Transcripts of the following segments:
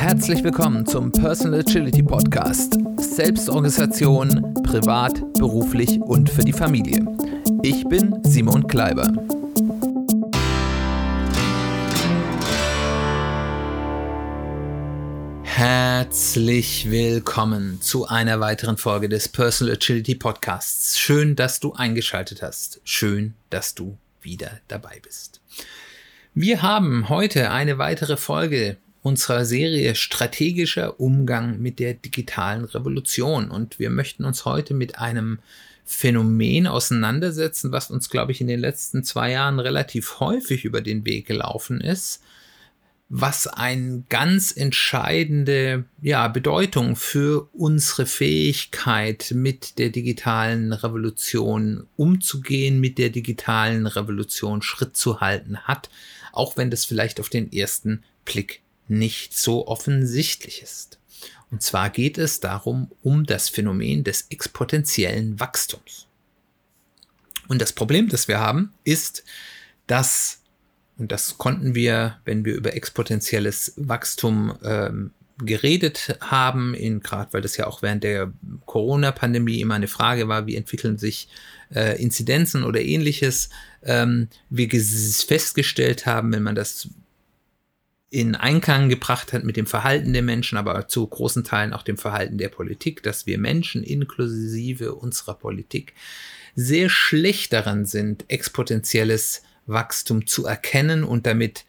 Herzlich willkommen zum Personal Agility Podcast. Selbstorganisation, privat, beruflich und für die Familie. Ich bin Simon Kleiber. Herzlich willkommen zu einer weiteren Folge des Personal Agility Podcasts. Schön, dass du eingeschaltet hast. Schön, dass du wieder dabei bist. Wir haben heute eine weitere Folge unserer Serie Strategischer Umgang mit der digitalen Revolution. Und wir möchten uns heute mit einem Phänomen auseinandersetzen, was uns, glaube ich, in den letzten zwei Jahren relativ häufig über den Weg gelaufen ist was eine ganz entscheidende ja, Bedeutung für unsere Fähigkeit, mit der digitalen Revolution umzugehen, mit der digitalen Revolution Schritt zu halten hat, auch wenn das vielleicht auf den ersten Blick nicht so offensichtlich ist. Und zwar geht es darum, um das Phänomen des exponentiellen Wachstums. Und das Problem, das wir haben, ist, dass und das konnten wir, wenn wir über exponentielles Wachstum ähm, geredet haben, in gerade weil das ja auch während der Corona-Pandemie immer eine Frage war, wie entwickeln sich äh, Inzidenzen oder ähnliches, ähm, wir festgestellt haben, wenn man das in Einklang gebracht hat mit dem Verhalten der Menschen, aber zu großen Teilen auch dem Verhalten der Politik, dass wir Menschen inklusive unserer Politik sehr schlecht daran sind, exponentielles Wachstum zu erkennen und damit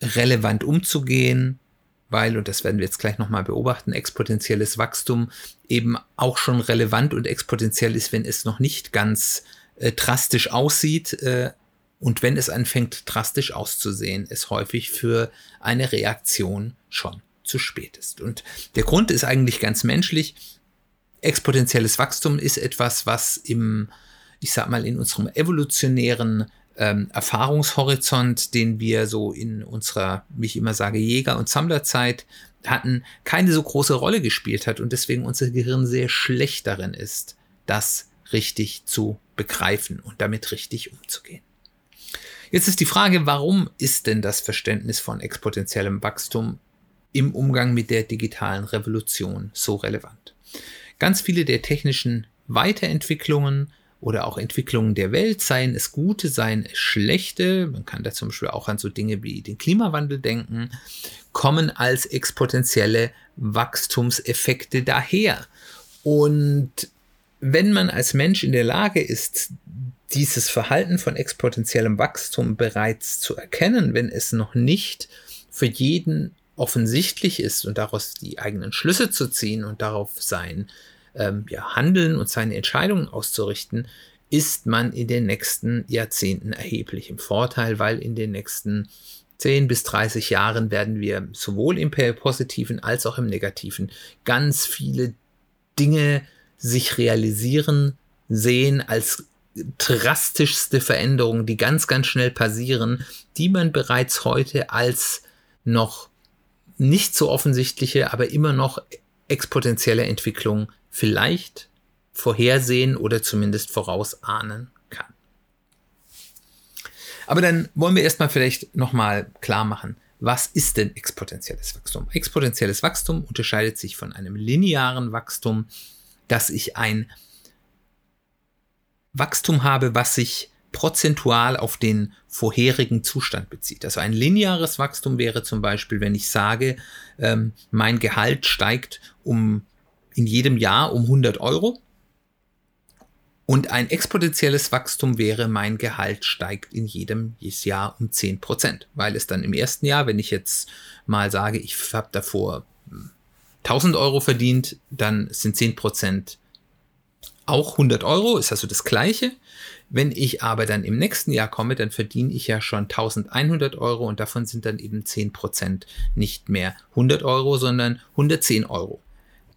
relevant umzugehen, weil, und das werden wir jetzt gleich nochmal beobachten, exponentielles Wachstum eben auch schon relevant und exponentiell ist, wenn es noch nicht ganz äh, drastisch aussieht. Äh, und wenn es anfängt drastisch auszusehen, es häufig für eine Reaktion schon zu spät ist. Und der Grund ist eigentlich ganz menschlich. Exponentielles Wachstum ist etwas, was im, ich sag mal, in unserem evolutionären ähm, Erfahrungshorizont, den wir so in unserer, wie ich immer sage, Jäger- und Sammlerzeit hatten, keine so große Rolle gespielt hat und deswegen unser Gehirn sehr schlecht darin ist, das richtig zu begreifen und damit richtig umzugehen. Jetzt ist die Frage, warum ist denn das Verständnis von exponentiellem Wachstum im Umgang mit der digitalen Revolution so relevant? Ganz viele der technischen Weiterentwicklungen oder auch Entwicklungen der Welt, seien es gute, seien es schlechte, man kann da zum Beispiel auch an so Dinge wie den Klimawandel denken, kommen als exponentielle Wachstumseffekte daher. Und wenn man als Mensch in der Lage ist, dieses Verhalten von exponentiellem Wachstum bereits zu erkennen, wenn es noch nicht für jeden offensichtlich ist und daraus die eigenen Schlüsse zu ziehen und darauf sein ähm, ja, Handeln und seine Entscheidungen auszurichten, ist man in den nächsten Jahrzehnten erheblich im Vorteil, weil in den nächsten 10 bis 30 Jahren werden wir sowohl im positiven als auch im negativen ganz viele Dinge sich realisieren sehen als drastischste Veränderungen, die ganz, ganz schnell passieren, die man bereits heute als noch nicht so offensichtliche, aber immer noch exponentielle Entwicklung vielleicht vorhersehen oder zumindest vorausahnen kann. Aber dann wollen wir erstmal vielleicht nochmal klar machen, was ist denn exponentielles Wachstum? Exponentielles Wachstum unterscheidet sich von einem linearen Wachstum, dass ich ein Wachstum habe, was sich prozentual auf den vorherigen Zustand bezieht. Also ein lineares Wachstum wäre zum Beispiel, wenn ich sage, ähm, mein Gehalt steigt um in jedem Jahr um 100 Euro. Und ein exponentielles Wachstum wäre, mein Gehalt steigt in jedem Jahr um 10 Prozent, weil es dann im ersten Jahr, wenn ich jetzt mal sage, ich habe davor 1000 Euro verdient, dann sind 10 Prozent auch 100 Euro, ist also das gleiche. Wenn ich aber dann im nächsten Jahr komme, dann verdiene ich ja schon 1100 Euro und davon sind dann eben 10 Prozent nicht mehr 100 Euro, sondern 110 Euro.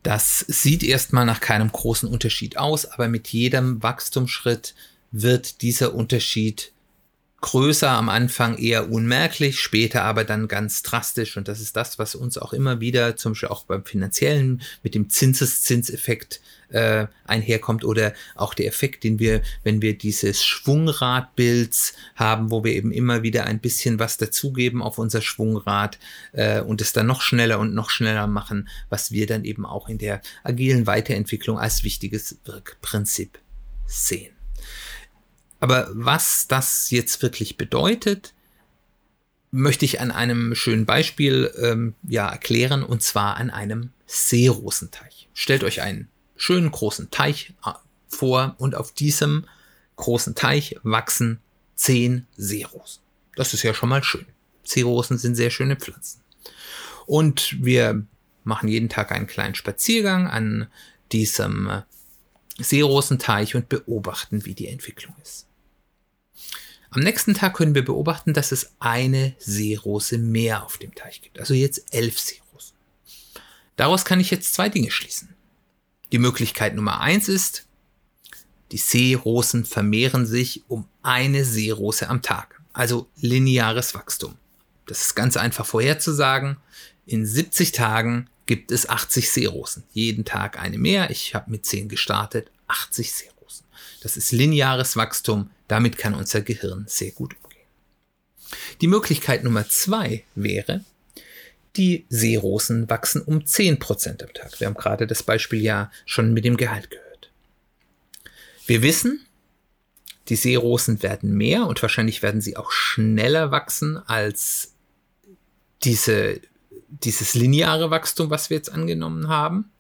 Das sieht erstmal nach keinem großen Unterschied aus, aber mit jedem Wachstumsschritt wird dieser Unterschied größer am Anfang eher unmerklich, später aber dann ganz drastisch. Und das ist das, was uns auch immer wieder, zum Beispiel auch beim finanziellen, mit dem Zinseszinseffekt äh, einherkommt oder auch der Effekt, den wir, wenn wir dieses Schwungradbilds haben, wo wir eben immer wieder ein bisschen was dazugeben auf unser Schwungrad äh, und es dann noch schneller und noch schneller machen, was wir dann eben auch in der agilen Weiterentwicklung als wichtiges Wirkprinzip sehen. Aber was das jetzt wirklich bedeutet, möchte ich an einem schönen Beispiel ähm, ja, erklären, und zwar an einem Seerosenteich. Stellt euch einen schönen großen Teich äh, vor und auf diesem großen Teich wachsen zehn Seerosen. Das ist ja schon mal schön. Seerosen sind sehr schöne Pflanzen. Und wir machen jeden Tag einen kleinen Spaziergang an diesem Seerosenteich und beobachten, wie die Entwicklung ist. Am nächsten Tag können wir beobachten, dass es eine Seerose mehr auf dem Teich gibt. Also jetzt elf Seerosen. Daraus kann ich jetzt zwei Dinge schließen. Die Möglichkeit Nummer eins ist, die Seerosen vermehren sich um eine Seerose am Tag. Also lineares Wachstum. Das ist ganz einfach vorherzusagen. In 70 Tagen gibt es 80 Seerosen. Jeden Tag eine mehr. Ich habe mit 10 gestartet. 80 Seerosen. Das ist lineares Wachstum. Damit kann unser Gehirn sehr gut umgehen. Die Möglichkeit Nummer zwei wäre, die Seerosen wachsen um 10% am Tag. Wir haben gerade das Beispiel ja schon mit dem Gehalt gehört. Wir wissen, die Seerosen werden mehr und wahrscheinlich werden sie auch schneller wachsen als diese, dieses lineare Wachstum, was wir jetzt angenommen haben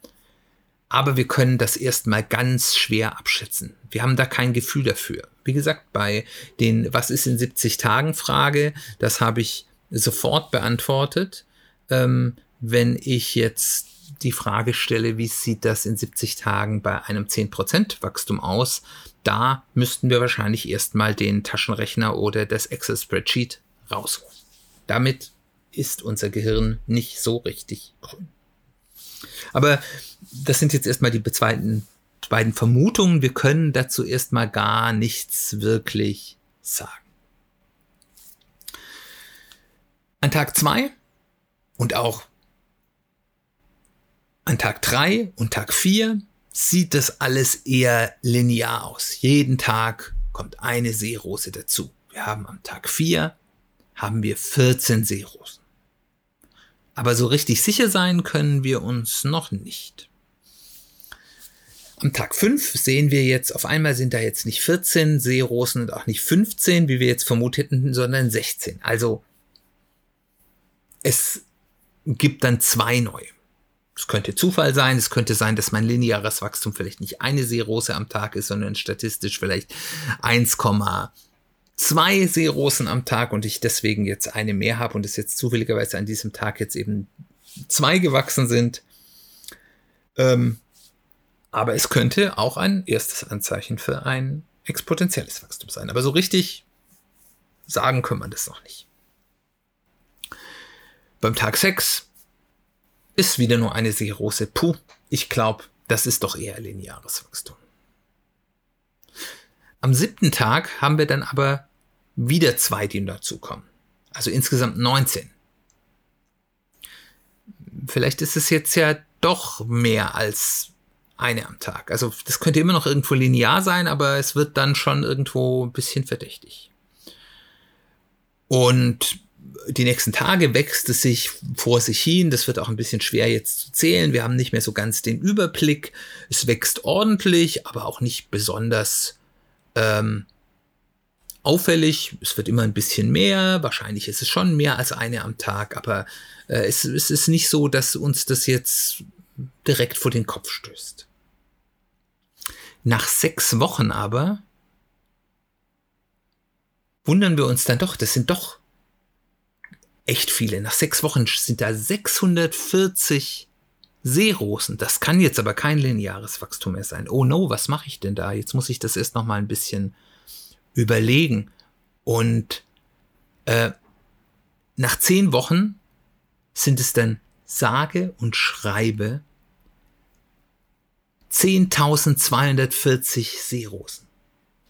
aber wir können das erstmal ganz schwer abschätzen. Wir haben da kein Gefühl dafür. Wie gesagt, bei den Was ist in 70 Tagen Frage, das habe ich sofort beantwortet. Ähm, wenn ich jetzt die Frage stelle, wie sieht das in 70 Tagen bei einem 10% Wachstum aus, da müssten wir wahrscheinlich erstmal den Taschenrechner oder das Excel-Spreadsheet rausholen. Damit ist unser Gehirn nicht so richtig grün. Aber das sind jetzt erstmal die beiden, beiden Vermutungen. Wir können dazu erstmal gar nichts wirklich sagen. An Tag 2 und auch an Tag 3 und Tag 4 sieht das alles eher linear aus. Jeden Tag kommt eine Seerose dazu. Wir haben am Tag 4 haben wir 14 Seerosen. Aber so richtig sicher sein können wir uns noch nicht. Am Tag 5 sehen wir jetzt, auf einmal sind da jetzt nicht 14 Seerosen und auch nicht 15, wie wir jetzt vermutet hätten, sondern 16. Also es gibt dann zwei neue. Es könnte Zufall sein, es könnte sein, dass mein lineares Wachstum vielleicht nicht eine Seerose am Tag ist, sondern statistisch vielleicht 1,5 zwei Seerosen am Tag und ich deswegen jetzt eine mehr habe und es jetzt zufälligerweise an diesem Tag jetzt eben zwei gewachsen sind. Ähm, aber es könnte auch ein erstes Anzeichen für ein exponentielles Wachstum sein. Aber so richtig sagen können wir das noch nicht. Beim Tag 6 ist wieder nur eine Seerose. Puh, ich glaube, das ist doch eher lineares Wachstum. Am siebten Tag haben wir dann aber wieder zwei, die dazukommen. Also insgesamt 19. Vielleicht ist es jetzt ja doch mehr als eine am Tag. Also das könnte immer noch irgendwo linear sein, aber es wird dann schon irgendwo ein bisschen verdächtig. Und die nächsten Tage wächst es sich vor sich hin. Das wird auch ein bisschen schwer jetzt zu zählen. Wir haben nicht mehr so ganz den Überblick. Es wächst ordentlich, aber auch nicht besonders ähm, auffällig. Es wird immer ein bisschen mehr. Wahrscheinlich ist es schon mehr als eine am Tag, aber äh, es, es ist nicht so, dass uns das jetzt direkt vor den Kopf stößt. Nach sechs Wochen aber wundern wir uns dann doch, das sind doch echt viele. Nach sechs Wochen sind da 640 Seerosen. Das kann jetzt aber kein lineares Wachstum mehr sein. Oh no, was mache ich denn da? Jetzt muss ich das erst noch mal ein bisschen überlegen. Und äh, nach zehn Wochen sind es dann sage und schreibe 10.240 Seerosen.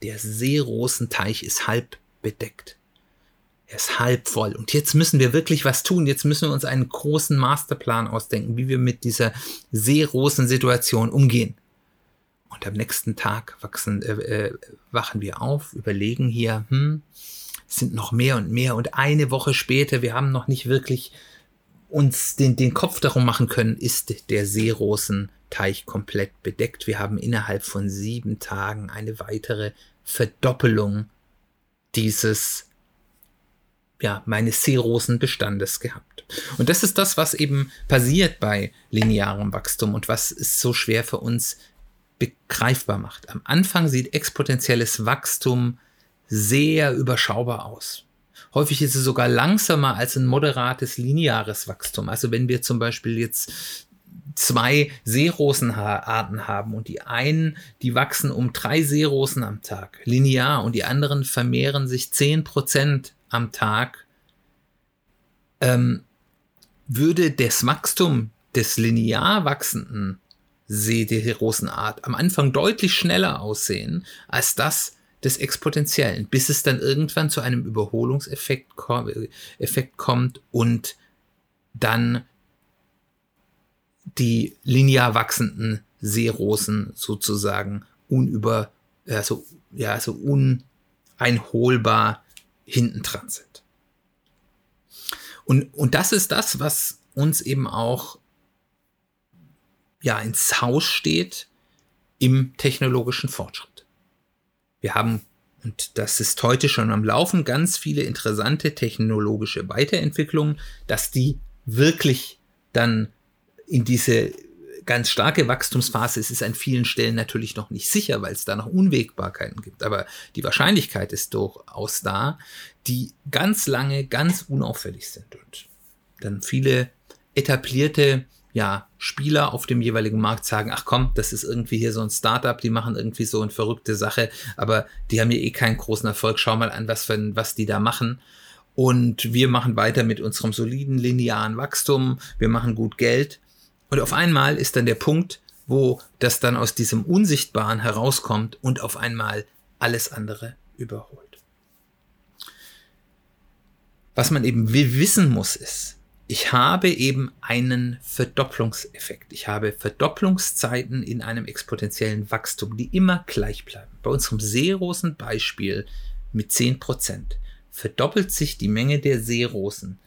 Der Seerosenteich ist halb bedeckt er ist halb voll. Und jetzt müssen wir wirklich was tun. Jetzt müssen wir uns einen großen Masterplan ausdenken, wie wir mit dieser Seerosen-Situation umgehen. Und am nächsten Tag wachsen, äh, äh, wachen wir auf, überlegen hier, hm, es sind noch mehr und mehr. Und eine Woche später, wir haben noch nicht wirklich uns den, den Kopf darum machen können, ist der Seerosenteich komplett bedeckt. Wir haben innerhalb von sieben Tagen eine weitere Verdoppelung dieses ja, meines Seerosenbestandes gehabt. Und das ist das, was eben passiert bei linearem Wachstum und was es so schwer für uns begreifbar macht. Am Anfang sieht exponentielles Wachstum sehr überschaubar aus. Häufig ist es sogar langsamer als ein moderates lineares Wachstum. Also wenn wir zum Beispiel jetzt zwei Seerosenarten haben und die einen, die wachsen um drei Seerosen am Tag, linear, und die anderen vermehren sich zehn Prozent am Tag, ähm, würde das Wachstum des linear wachsenden Seerosenart am Anfang deutlich schneller aussehen als das des Exponentiellen, bis es dann irgendwann zu einem Überholungseffekt Effekt kommt und dann die linear wachsenden Seerosen sozusagen unüber, also, ja, also uneinholbar hinten dran sind. Und, und das ist das, was uns eben auch ja, ins Haus steht im technologischen Fortschritt. Wir haben, und das ist heute schon am Laufen, ganz viele interessante technologische Weiterentwicklungen, dass die wirklich dann in diese ganz starke Wachstumsphase ist es an vielen Stellen natürlich noch nicht sicher, weil es da noch Unwägbarkeiten gibt. Aber die Wahrscheinlichkeit ist durchaus da, die ganz lange ganz unauffällig sind und dann viele etablierte ja, Spieler auf dem jeweiligen Markt sagen, ach komm, das ist irgendwie hier so ein Startup, die machen irgendwie so eine verrückte Sache, aber die haben ja eh keinen großen Erfolg. Schau mal an, was, für, was die da machen. Und wir machen weiter mit unserem soliden linearen Wachstum. Wir machen gut Geld. Und auf einmal ist dann der Punkt, wo das dann aus diesem Unsichtbaren herauskommt und auf einmal alles andere überholt. Was man eben wissen muss, ist, ich habe eben einen Verdopplungseffekt. Ich habe Verdopplungszeiten in einem exponentiellen Wachstum, die immer gleich bleiben. Bei unserem Seerosen Beispiel mit 10% verdoppelt sich die Menge der Seerosen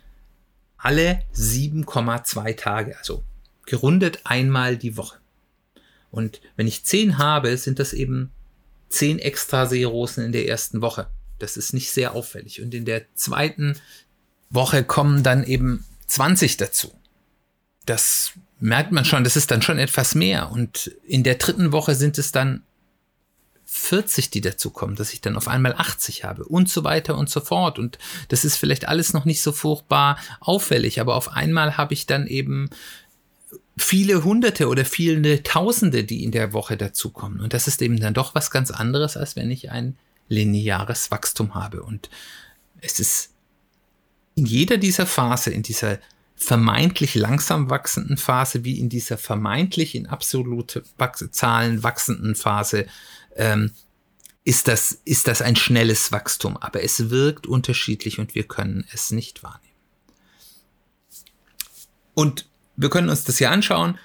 alle 7,2 Tage, also gerundet einmal die Woche. Und wenn ich 10 habe, sind das eben 10 extra Seerosen in der ersten Woche. Das ist nicht sehr auffällig. Und in der zweiten Woche kommen dann eben 20 dazu. Das merkt man schon, das ist dann schon etwas mehr. Und in der dritten Woche sind es dann 40, die dazu kommen, dass ich dann auf einmal 80 habe und so weiter und so fort. Und das ist vielleicht alles noch nicht so furchtbar auffällig, aber auf einmal habe ich dann eben viele Hunderte oder viele Tausende, die in der Woche dazukommen. Und das ist eben dann doch was ganz anderes, als wenn ich ein lineares Wachstum habe. Und es ist in jeder dieser Phase, in dieser vermeintlich langsam wachsenden Phase, wie in dieser vermeintlich in absolute Zahlen wachsenden Phase, ähm, ist, das, ist das ein schnelles Wachstum. Aber es wirkt unterschiedlich und wir können es nicht wahrnehmen. Und wir können uns das hier anschauen.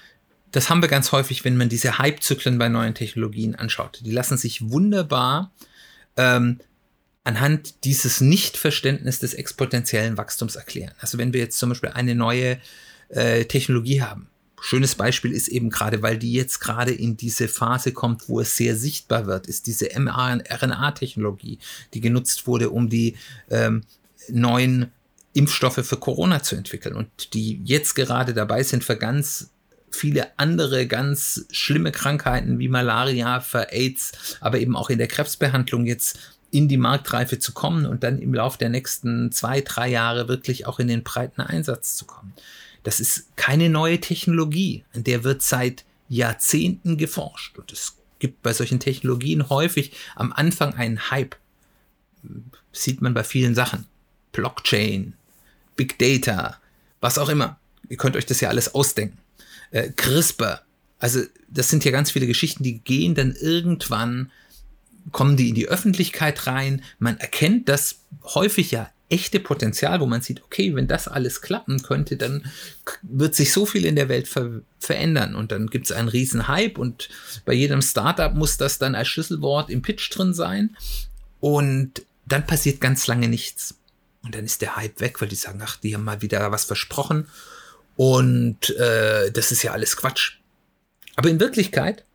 Das haben wir ganz häufig, wenn man diese Hype-Zyklen bei neuen Technologien anschaut. Die lassen sich wunderbar ähm, anhand dieses Nichtverständnis des exponentiellen Wachstums erklären. Also wenn wir jetzt zum Beispiel eine neue äh, Technologie haben, schönes Beispiel ist eben gerade, weil die jetzt gerade in diese Phase kommt, wo es sehr sichtbar wird, ist diese mRNA-Technologie, die genutzt wurde, um die ähm, neuen Impfstoffe für Corona zu entwickeln und die jetzt gerade dabei sind, für ganz viele andere ganz schlimme Krankheiten wie Malaria, für AIDS, aber eben auch in der Krebsbehandlung jetzt in die Marktreife zu kommen und dann im Laufe der nächsten zwei, drei Jahre wirklich auch in den breiten Einsatz zu kommen. Das ist keine neue Technologie, an der wird seit Jahrzehnten geforscht und es gibt bei solchen Technologien häufig am Anfang einen Hype. Sieht man bei vielen Sachen. Blockchain, Big Data, was auch immer. Ihr könnt euch das ja alles ausdenken. Äh, CRISPR. Also das sind ja ganz viele Geschichten, die gehen dann irgendwann kommen die in die Öffentlichkeit rein. Man erkennt, dass häufig ja echte Potenzial, wo man sieht, okay, wenn das alles klappen könnte, dann wird sich so viel in der Welt ver verändern und dann gibt es einen riesen Hype und bei jedem Startup muss das dann als Schlüsselwort im Pitch drin sein und dann passiert ganz lange nichts. Und dann ist der Hype weg, weil die sagen, ach, die haben mal wieder was versprochen und äh, das ist ja alles Quatsch. Aber in Wirklichkeit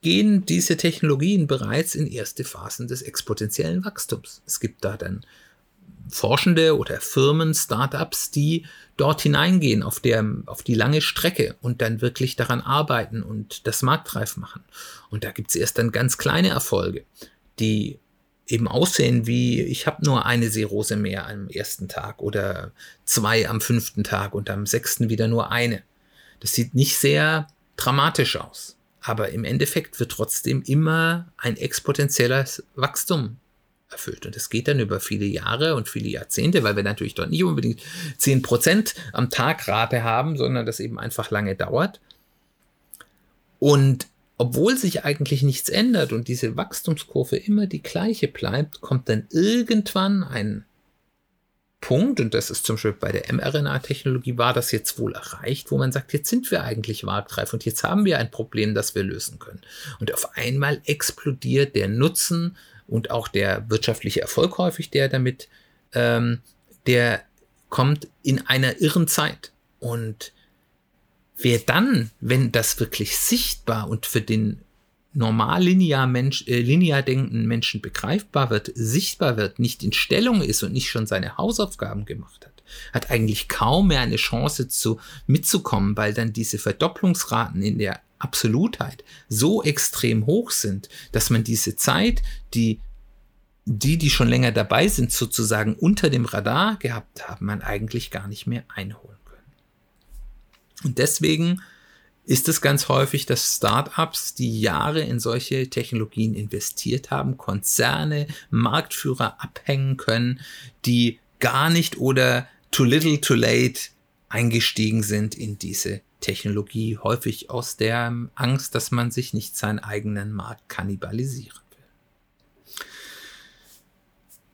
gehen diese Technologien bereits in erste Phasen des exponentiellen Wachstums. Es gibt da dann Forschende oder Firmen, Startups, die dort hineingehen auf, der, auf die lange Strecke und dann wirklich daran arbeiten und das marktreif machen. Und da gibt es erst dann ganz kleine Erfolge, die eben aussehen wie, ich habe nur eine Seerose mehr am ersten Tag oder zwei am fünften Tag und am sechsten wieder nur eine. Das sieht nicht sehr dramatisch aus. Aber im Endeffekt wird trotzdem immer ein exponentielles Wachstum erfüllt. Und das geht dann über viele Jahre und viele Jahrzehnte, weil wir natürlich dort nicht unbedingt 10% am Tag Rate haben, sondern das eben einfach lange dauert. Und obwohl sich eigentlich nichts ändert und diese Wachstumskurve immer die gleiche bleibt, kommt dann irgendwann ein Punkt, und das ist zum Beispiel bei der mRNA-Technologie, war das jetzt wohl erreicht, wo man sagt, jetzt sind wir eigentlich marktreif und jetzt haben wir ein Problem, das wir lösen können. Und auf einmal explodiert der Nutzen und auch der wirtschaftliche Erfolg häufig, der damit, ähm, der kommt in einer irren Zeit. Und wer dann, wenn das wirklich sichtbar und für den normal linear, Mensch, äh, linear denkenden Menschen begreifbar wird, sichtbar wird, nicht in Stellung ist und nicht schon seine Hausaufgaben gemacht hat, hat eigentlich kaum mehr eine Chance zu mitzukommen, weil dann diese Verdopplungsraten in der Absolutheit so extrem hoch sind, dass man diese Zeit, die die, die schon länger dabei sind, sozusagen unter dem Radar gehabt haben, man eigentlich gar nicht mehr einholen. Und deswegen ist es ganz häufig, dass Startups, die Jahre in solche Technologien investiert haben, Konzerne, Marktführer abhängen können, die gar nicht oder too little too late eingestiegen sind in diese Technologie, häufig aus der Angst, dass man sich nicht seinen eigenen Markt kannibalisieren will.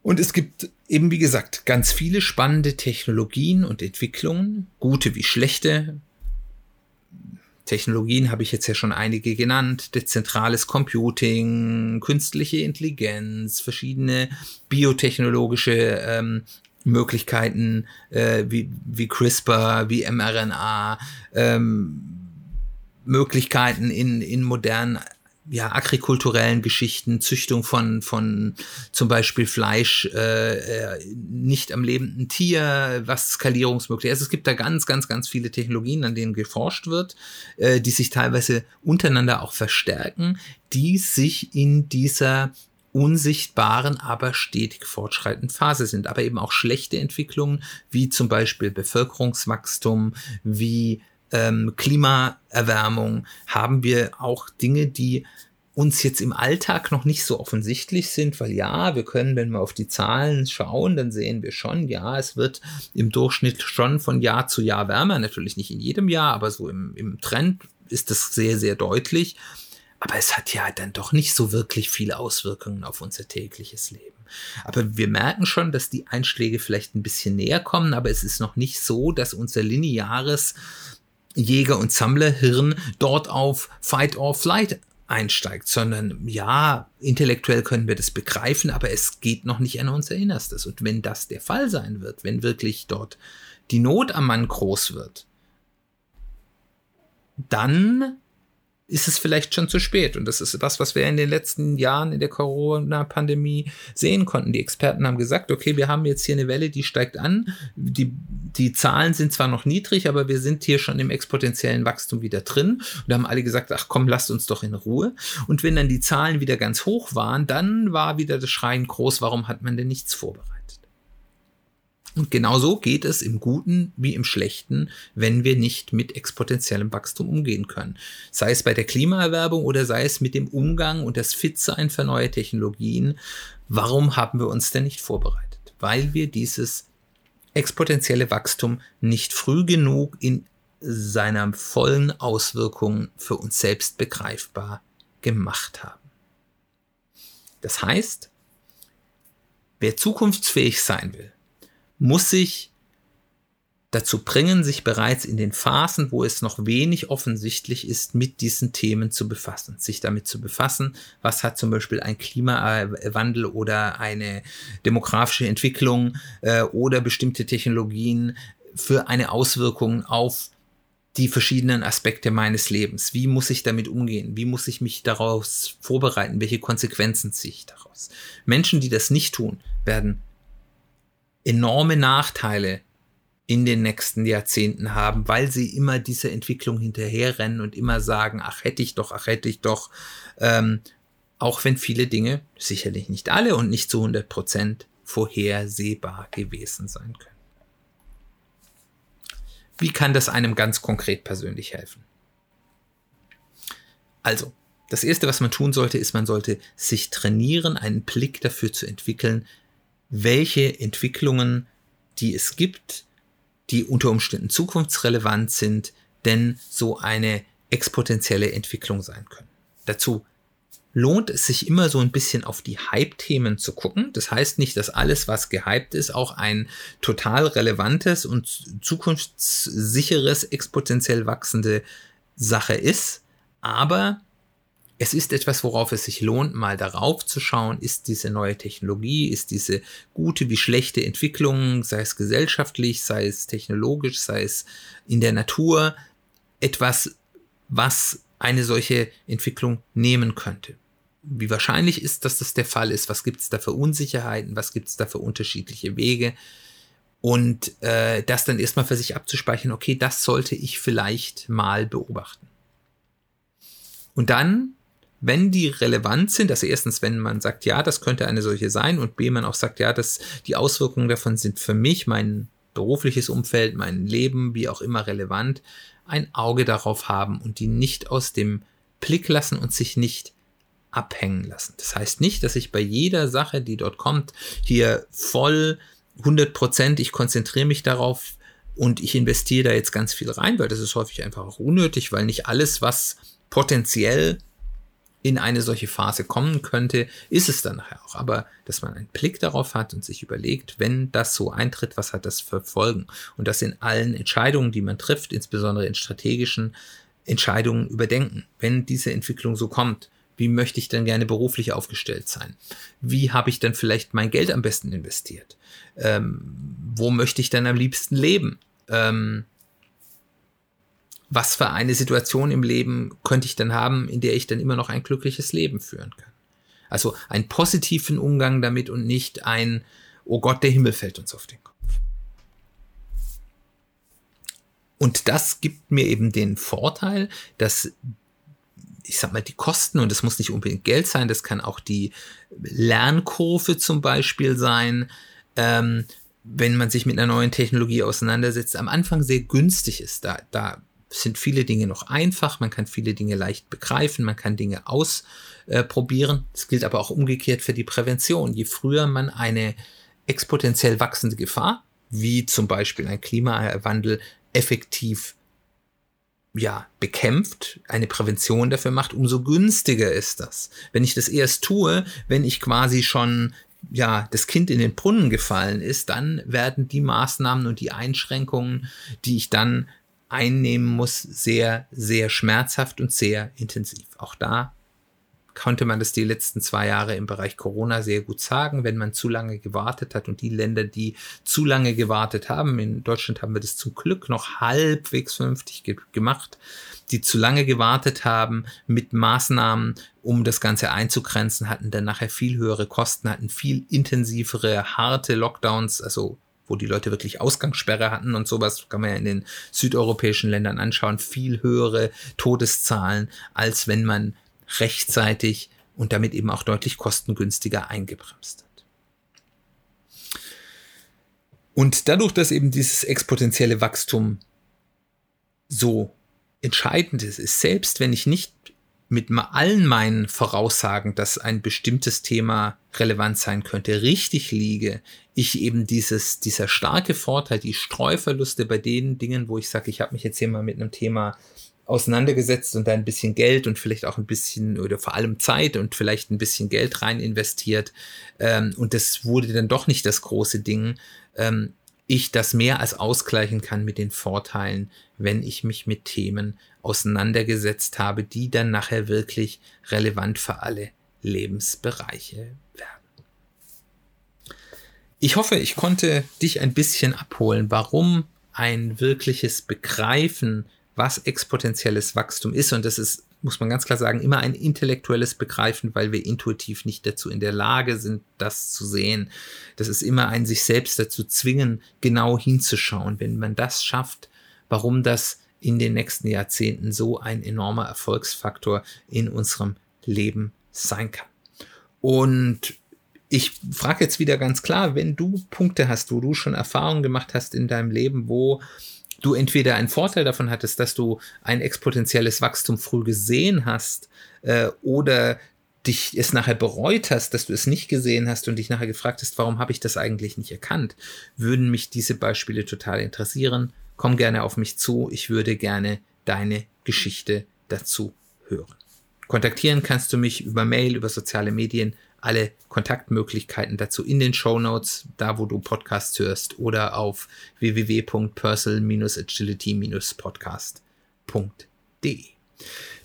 Und es gibt eben, wie gesagt, ganz viele spannende Technologien und Entwicklungen, gute wie schlechte. Technologien habe ich jetzt ja schon einige genannt, dezentrales Computing, künstliche Intelligenz, verschiedene biotechnologische ähm, Möglichkeiten äh, wie, wie CRISPR, wie mRNA, ähm, Möglichkeiten in, in modernen ja, agrikulturellen Geschichten, Züchtung von, von zum Beispiel Fleisch, äh, äh, nicht am lebenden Tier, was skalierungsmöglich ist. Also es gibt da ganz, ganz, ganz viele Technologien, an denen geforscht wird, äh, die sich teilweise untereinander auch verstärken, die sich in dieser unsichtbaren, aber stetig fortschreitenden Phase sind. Aber eben auch schlechte Entwicklungen, wie zum Beispiel Bevölkerungswachstum, wie ähm, Klimaerwärmung, haben wir auch Dinge, die uns jetzt im Alltag noch nicht so offensichtlich sind, weil ja, wir können, wenn wir auf die Zahlen schauen, dann sehen wir schon, ja, es wird im Durchschnitt schon von Jahr zu Jahr wärmer, natürlich nicht in jedem Jahr, aber so im, im Trend ist das sehr, sehr deutlich. Aber es hat ja dann doch nicht so wirklich viele Auswirkungen auf unser tägliches Leben. Aber wir merken schon, dass die Einschläge vielleicht ein bisschen näher kommen, aber es ist noch nicht so, dass unser lineares Jäger- und Sammlerhirn dort auf Fight or Flight einsteigt, sondern ja, intellektuell können wir das begreifen, aber es geht noch nicht an unser Innerstes. Und wenn das der Fall sein wird, wenn wirklich dort die Not am Mann groß wird, dann ist es vielleicht schon zu spät. Und das ist das, was wir in den letzten Jahren in der Corona-Pandemie sehen konnten. Die Experten haben gesagt, okay, wir haben jetzt hier eine Welle, die steigt an. Die, die Zahlen sind zwar noch niedrig, aber wir sind hier schon im exponentiellen Wachstum wieder drin. Und da haben alle gesagt, ach komm, lasst uns doch in Ruhe. Und wenn dann die Zahlen wieder ganz hoch waren, dann war wieder das Schreien groß, warum hat man denn nichts vorbereitet? Und genauso geht es im Guten wie im Schlechten, wenn wir nicht mit exponentiellem Wachstum umgehen können. Sei es bei der Klimaerwerbung oder sei es mit dem Umgang und das Fitsein für neue Technologien. Warum haben wir uns denn nicht vorbereitet? Weil wir dieses exponentielle Wachstum nicht früh genug in seiner vollen Auswirkungen für uns selbst begreifbar gemacht haben. Das heißt, wer zukunftsfähig sein will, muss sich dazu bringen, sich bereits in den Phasen, wo es noch wenig offensichtlich ist, mit diesen Themen zu befassen, sich damit zu befassen, was hat zum Beispiel ein Klimawandel oder eine demografische Entwicklung äh, oder bestimmte Technologien für eine Auswirkung auf die verschiedenen Aspekte meines Lebens. Wie muss ich damit umgehen? Wie muss ich mich daraus vorbereiten? Welche Konsequenzen ziehe ich daraus? Menschen, die das nicht tun, werden enorme Nachteile in den nächsten Jahrzehnten haben, weil sie immer dieser Entwicklung hinterherrennen und immer sagen, ach hätte ich doch, ach hätte ich doch, ähm, auch wenn viele Dinge, sicherlich nicht alle und nicht zu 100 Prozent, vorhersehbar gewesen sein können. Wie kann das einem ganz konkret persönlich helfen? Also, das Erste, was man tun sollte, ist, man sollte sich trainieren, einen Blick dafür zu entwickeln, welche Entwicklungen, die es gibt, die unter Umständen zukunftsrelevant sind, denn so eine exponentielle Entwicklung sein können. Dazu lohnt es sich immer so ein bisschen auf die Hype-Themen zu gucken. Das heißt nicht, dass alles, was gehypt ist, auch ein total relevantes und zukunftssicheres, exponentiell wachsende Sache ist. Aber es ist etwas, worauf es sich lohnt, mal darauf zu schauen, ist diese neue Technologie, ist diese gute wie schlechte Entwicklung, sei es gesellschaftlich, sei es technologisch, sei es in der Natur, etwas, was eine solche Entwicklung nehmen könnte. Wie wahrscheinlich ist, dass das der Fall ist? Was gibt es da für Unsicherheiten? Was gibt es da für unterschiedliche Wege? Und äh, das dann erstmal für sich abzuspeichern, okay, das sollte ich vielleicht mal beobachten. Und dann wenn die relevant sind, also erstens, wenn man sagt, ja, das könnte eine solche sein und B, man auch sagt, ja, dass die Auswirkungen davon sind für mich, mein berufliches Umfeld, mein Leben, wie auch immer relevant, ein Auge darauf haben und die nicht aus dem Blick lassen und sich nicht abhängen lassen. Das heißt nicht, dass ich bei jeder Sache, die dort kommt, hier voll 100 Prozent, ich konzentriere mich darauf und ich investiere da jetzt ganz viel rein, weil das ist häufig einfach auch unnötig, weil nicht alles, was potenziell in eine solche Phase kommen könnte, ist es dann nachher auch. Aber dass man einen Blick darauf hat und sich überlegt, wenn das so eintritt, was hat das für Folgen? Und das in allen Entscheidungen, die man trifft, insbesondere in strategischen Entscheidungen überdenken. Wenn diese Entwicklung so kommt, wie möchte ich denn gerne beruflich aufgestellt sein? Wie habe ich dann vielleicht mein Geld am besten investiert? Ähm, wo möchte ich dann am liebsten leben? Ähm, was für eine Situation im Leben könnte ich dann haben, in der ich dann immer noch ein glückliches Leben führen kann. Also einen positiven Umgang damit und nicht ein, oh Gott, der Himmel fällt uns auf den Kopf. Und das gibt mir eben den Vorteil, dass ich sag mal, die Kosten, und das muss nicht unbedingt Geld sein, das kann auch die Lernkurve zum Beispiel sein, ähm, wenn man sich mit einer neuen Technologie auseinandersetzt, am Anfang sehr günstig ist. Da, da sind viele Dinge noch einfach, man kann viele Dinge leicht begreifen, man kann Dinge ausprobieren. Das gilt aber auch umgekehrt für die Prävention. Je früher man eine exponentiell wachsende Gefahr, wie zum Beispiel ein Klimawandel, effektiv ja, bekämpft, eine Prävention dafür macht, umso günstiger ist das. Wenn ich das erst tue, wenn ich quasi schon ja, das Kind in den Brunnen gefallen ist, dann werden die Maßnahmen und die Einschränkungen, die ich dann einnehmen muss, sehr, sehr schmerzhaft und sehr intensiv. Auch da konnte man das die letzten zwei Jahre im Bereich Corona sehr gut sagen, wenn man zu lange gewartet hat und die Länder, die zu lange gewartet haben, in Deutschland haben wir das zum Glück noch halbwegs vernünftig ge gemacht, die zu lange gewartet haben mit Maßnahmen, um das Ganze einzugrenzen, hatten dann nachher viel höhere Kosten, hatten viel intensivere, harte Lockdowns, also wo die Leute wirklich Ausgangssperre hatten und sowas, kann man ja in den südeuropäischen Ländern anschauen, viel höhere Todeszahlen, als wenn man rechtzeitig und damit eben auch deutlich kostengünstiger eingebremst hat. Und dadurch, dass eben dieses exponentielle Wachstum so entscheidend ist, ist selbst wenn ich nicht mit allen meinen Voraussagen, dass ein bestimmtes Thema relevant sein könnte, richtig liege, ich eben dieses, dieser starke Vorteil, die Streuverluste bei den Dingen, wo ich sage, ich habe mich jetzt hier mal mit einem Thema auseinandergesetzt und da ein bisschen Geld und vielleicht auch ein bisschen oder vor allem Zeit und vielleicht ein bisschen Geld rein investiert ähm, und das wurde dann doch nicht das große Ding. Ähm, ich das mehr als ausgleichen kann mit den Vorteilen, wenn ich mich mit Themen auseinandergesetzt habe, die dann nachher wirklich relevant für alle Lebensbereiche werden. Ich hoffe, ich konnte dich ein bisschen abholen, warum ein wirkliches Begreifen, was exponentielles Wachstum ist, und das ist muss man ganz klar sagen, immer ein intellektuelles Begreifen, weil wir intuitiv nicht dazu in der Lage sind, das zu sehen. Das ist immer ein sich selbst dazu zwingen, genau hinzuschauen. Wenn man das schafft, warum das in den nächsten Jahrzehnten so ein enormer Erfolgsfaktor in unserem Leben sein kann. Und ich frage jetzt wieder ganz klar, wenn du Punkte hast, wo du schon Erfahrungen gemacht hast in deinem Leben, wo du entweder einen Vorteil davon hattest, dass du ein exponentielles Wachstum früh gesehen hast äh, oder dich es nachher bereut hast, dass du es nicht gesehen hast und dich nachher gefragt hast, warum habe ich das eigentlich nicht erkannt, würden mich diese Beispiele total interessieren. Komm gerne auf mich zu, ich würde gerne deine Geschichte dazu hören. Kontaktieren kannst du mich über Mail, über soziale Medien alle Kontaktmöglichkeiten dazu in den Show Notes, da wo du Podcasts hörst oder auf www.personal-agility-podcast.de.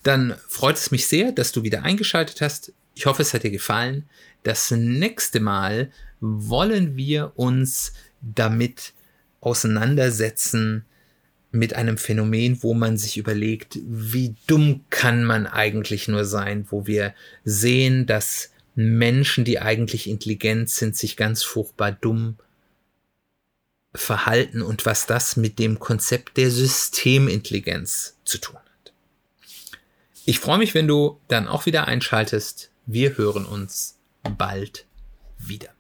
Dann freut es mich sehr, dass du wieder eingeschaltet hast. Ich hoffe, es hat dir gefallen. Das nächste Mal wollen wir uns damit auseinandersetzen, mit einem Phänomen, wo man sich überlegt, wie dumm kann man eigentlich nur sein, wo wir sehen, dass Menschen, die eigentlich intelligent sind, sich ganz furchtbar dumm verhalten und was das mit dem Konzept der Systemintelligenz zu tun hat. Ich freue mich, wenn du dann auch wieder einschaltest. Wir hören uns bald wieder.